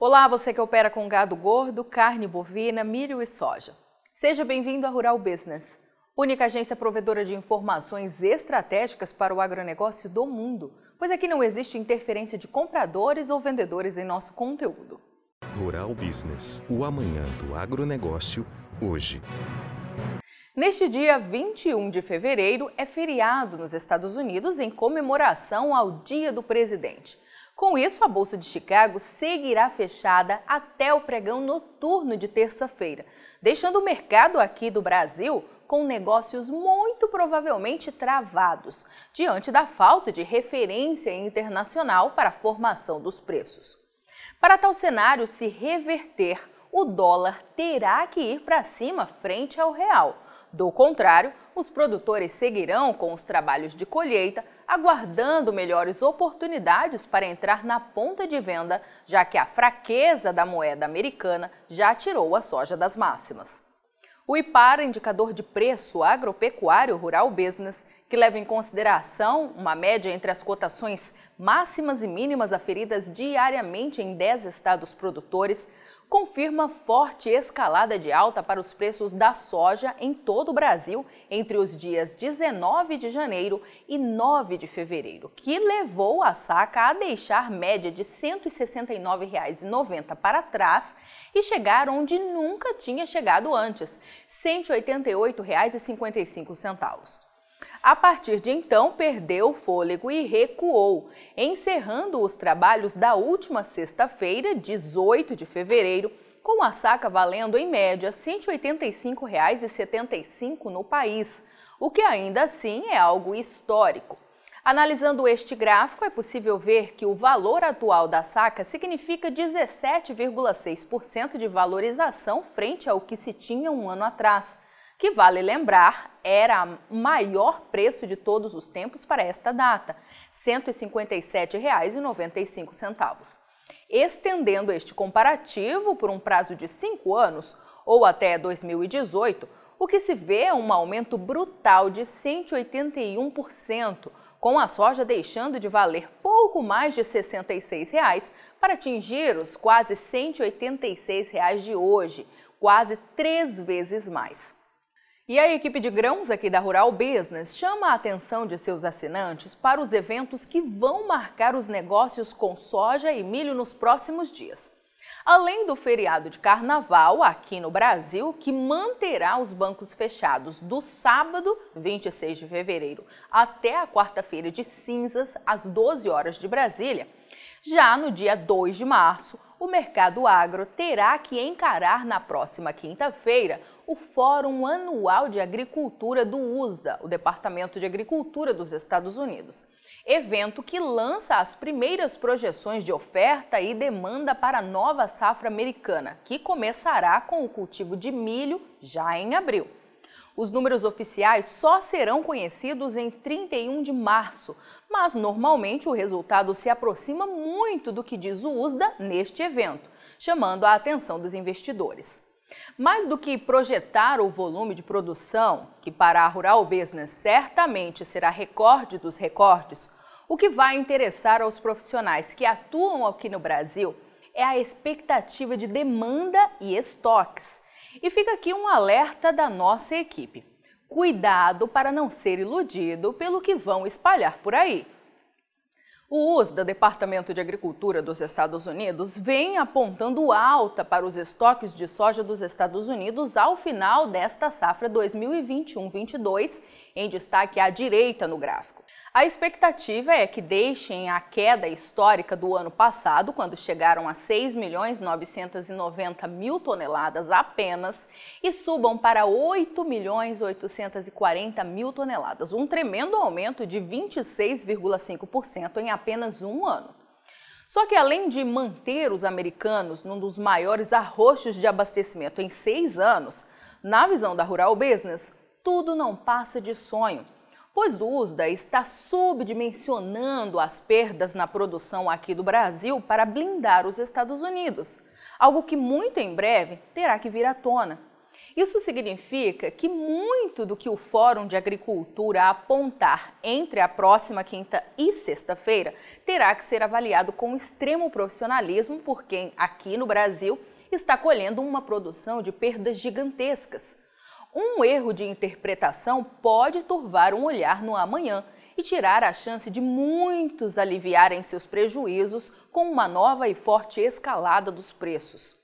Olá, você que opera com gado gordo, carne bovina, milho e soja. Seja bem-vindo à Rural Business, única agência provedora de informações estratégicas para o agronegócio do mundo, pois aqui não existe interferência de compradores ou vendedores em nosso conteúdo. Rural Business, o amanhã do agronegócio, hoje. Neste dia 21 de fevereiro é feriado nos Estados Unidos em comemoração ao Dia do Presidente. Com isso, a Bolsa de Chicago seguirá fechada até o pregão noturno de terça-feira, deixando o mercado aqui do Brasil com negócios muito provavelmente travados, diante da falta de referência internacional para a formação dos preços. Para tal cenário se reverter, o dólar terá que ir para cima frente ao real do contrário, os produtores seguirão com os trabalhos de colheita, aguardando melhores oportunidades para entrar na ponta de venda, já que a fraqueza da moeda americana já tirou a soja das máximas. O IPAR, indicador de preço agropecuário rural business, que leva em consideração uma média entre as cotações máximas e mínimas aferidas diariamente em 10 estados produtores, confirma forte escalada de alta para os preços da soja em todo o Brasil entre os dias 19 de janeiro e 9 de fevereiro, que levou a saca a deixar média de R$ 169,90 para trás e chegar onde nunca tinha chegado antes, R$ 188,55. A partir de então, perdeu o fôlego e recuou, encerrando os trabalhos da última sexta-feira, 18 de fevereiro, com a saca valendo em média R$ 185,75 no país, o que ainda assim é algo histórico. Analisando este gráfico, é possível ver que o valor atual da saca significa 17,6% de valorização frente ao que se tinha um ano atrás que vale lembrar era o maior preço de todos os tempos para esta data, R$ 157,95. Estendendo este comparativo por um prazo de cinco anos, ou até 2018, o que se vê é um aumento brutal de 181%, com a soja deixando de valer pouco mais de 66 reais para atingir os quase 186 reais de hoje, quase três vezes mais. E a equipe de grãos aqui da Rural Business chama a atenção de seus assinantes para os eventos que vão marcar os negócios com soja e milho nos próximos dias. Além do feriado de carnaval aqui no Brasil, que manterá os bancos fechados do sábado, 26 de fevereiro, até a quarta-feira de cinzas, às 12 horas de Brasília, já no dia 2 de março, o mercado agro terá que encarar na próxima quinta-feira o Fórum Anual de Agricultura do USDA, o Departamento de Agricultura dos Estados Unidos. Evento que lança as primeiras projeções de oferta e demanda para a nova safra americana, que começará com o cultivo de milho já em abril. Os números oficiais só serão conhecidos em 31 de março, mas normalmente o resultado se aproxima muito do que diz o USDA neste evento, chamando a atenção dos investidores. Mais do que projetar o volume de produção, que para a Rural Business certamente será recorde dos recordes, o que vai interessar aos profissionais que atuam aqui no Brasil é a expectativa de demanda e estoques. E fica aqui um alerta da nossa equipe. Cuidado para não ser iludido pelo que vão espalhar por aí. O USDA, Departamento de Agricultura dos Estados Unidos, vem apontando alta para os estoques de soja dos Estados Unidos ao final desta safra 2021-22, em destaque à direita no gráfico. A expectativa é que deixem a queda histórica do ano passado, quando chegaram a 6 milhões 990 mil toneladas apenas, e subam para 8 milhões 840 mil toneladas, um tremendo aumento de 26,5% em apenas um ano. Só que além de manter os americanos num dos maiores arroxos de abastecimento em seis anos, na visão da Rural Business, tudo não passa de sonho pois o USDA está subdimensionando as perdas na produção aqui do Brasil para blindar os Estados Unidos, algo que muito em breve terá que vir à tona. Isso significa que muito do que o Fórum de Agricultura apontar entre a próxima quinta e sexta-feira terá que ser avaliado com extremo profissionalismo por quem, aqui no Brasil, está colhendo uma produção de perdas gigantescas. Um erro de interpretação pode turvar um olhar no amanhã e tirar a chance de muitos aliviarem seus prejuízos com uma nova e forte escalada dos preços.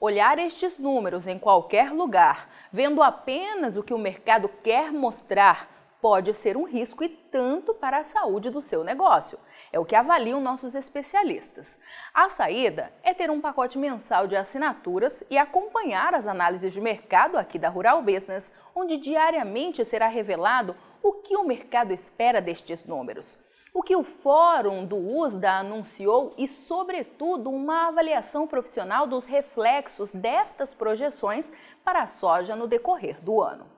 Olhar estes números em qualquer lugar, vendo apenas o que o mercado quer mostrar, pode ser um risco e tanto para a saúde do seu negócio. É o que avaliam nossos especialistas. A saída é ter um pacote mensal de assinaturas e acompanhar as análises de mercado aqui da Rural Business, onde diariamente será revelado o que o mercado espera destes números o que o Fórum do USDA anunciou e, sobretudo, uma avaliação profissional dos reflexos destas projeções para a soja no decorrer do ano.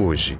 hoje.